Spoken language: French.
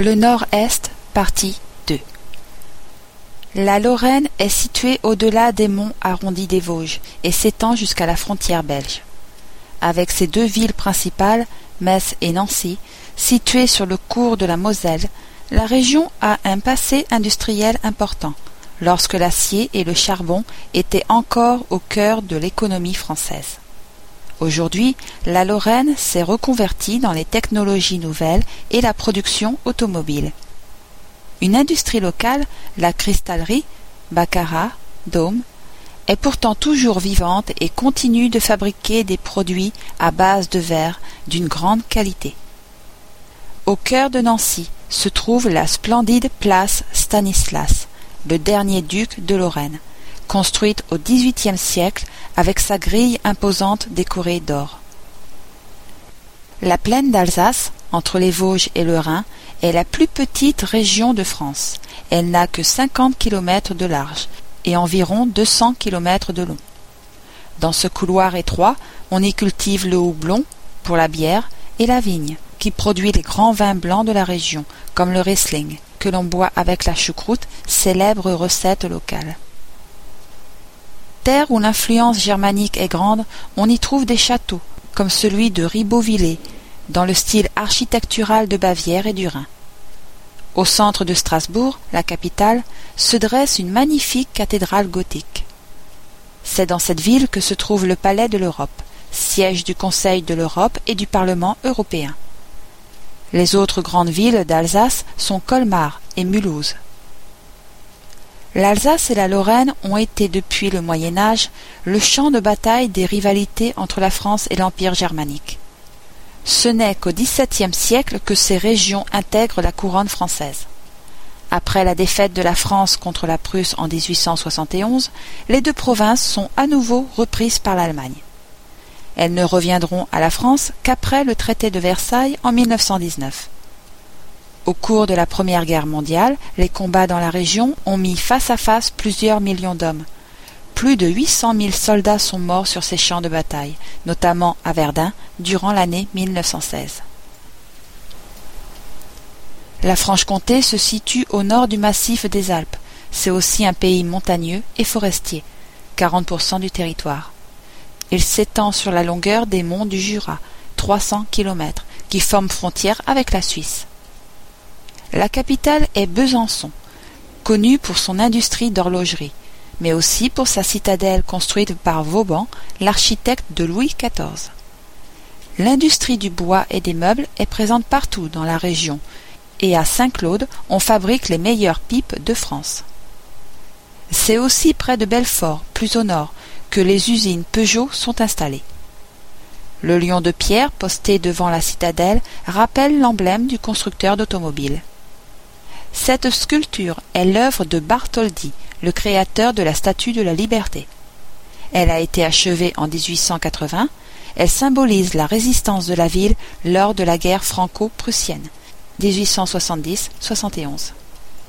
Le Nord-Est, partie 2 La Lorraine est située au-delà des monts arrondis des Vosges et s'étend jusqu'à la frontière belge. Avec ses deux villes principales, Metz et Nancy, situées sur le cours de la Moselle, la région a un passé industriel important, lorsque l'acier et le charbon étaient encore au cœur de l'économie française. Aujourd'hui, la Lorraine s'est reconvertie dans les technologies nouvelles et la production automobile. Une industrie locale, la cristallerie, Baccarat, Dôme, est pourtant toujours vivante et continue de fabriquer des produits à base de verre d'une grande qualité. Au cœur de Nancy se trouve la splendide place Stanislas, le dernier duc de Lorraine, construite au XVIIIe siècle avec sa grille imposante décorée d'or. La plaine d'Alsace, entre les Vosges et le Rhin, est la plus petite région de France. Elle n'a que 50 kilomètres de large et environ 200 kilomètres de long. Dans ce couloir étroit, on y cultive le houblon pour la bière et la vigne, qui produit les grands vins blancs de la région, comme le Riesling, que l'on boit avec la choucroute, célèbre recette locale où l'influence germanique est grande, on y trouve des châteaux, comme celui de Ribeauvillé, dans le style architectural de Bavière et du Rhin. Au centre de Strasbourg, la capitale, se dresse une magnifique cathédrale gothique. C'est dans cette ville que se trouve le Palais de l'Europe, siège du Conseil de l'Europe et du Parlement européen. Les autres grandes villes d'Alsace sont Colmar et Mulhouse. L'Alsace et la Lorraine ont été depuis le Moyen Âge le champ de bataille des rivalités entre la France et l'Empire germanique. Ce n'est qu'au XVIIe siècle que ces régions intègrent la couronne française. Après la défaite de la France contre la Prusse en 1871, les deux provinces sont à nouveau reprises par l'Allemagne. Elles ne reviendront à la France qu'après le traité de Versailles en 1919. Au cours de la Première Guerre mondiale, les combats dans la région ont mis face à face plusieurs millions d'hommes. Plus de 800 000 soldats sont morts sur ces champs de bataille, notamment à Verdun, durant l'année 1916. La Franche-Comté se situe au nord du massif des Alpes. C'est aussi un pays montagneux et forestier, 40% du territoire. Il s'étend sur la longueur des monts du Jura, 300 km, qui forment frontière avec la Suisse. La capitale est Besançon, connue pour son industrie d'horlogerie, mais aussi pour sa citadelle construite par Vauban, l'architecte de Louis XIV. L'industrie du bois et des meubles est présente partout dans la région, et à Saint-Claude on fabrique les meilleures pipes de France. C'est aussi près de Belfort, plus au nord, que les usines Peugeot sont installées. Le lion de pierre posté devant la citadelle rappelle l'emblème du constructeur d'automobiles. Cette sculpture est l'œuvre de Bartholdi, le créateur de la Statue de la Liberté. Elle a été achevée en 1880. Elle symbolise la résistance de la ville lors de la guerre franco-prussienne 1870-71.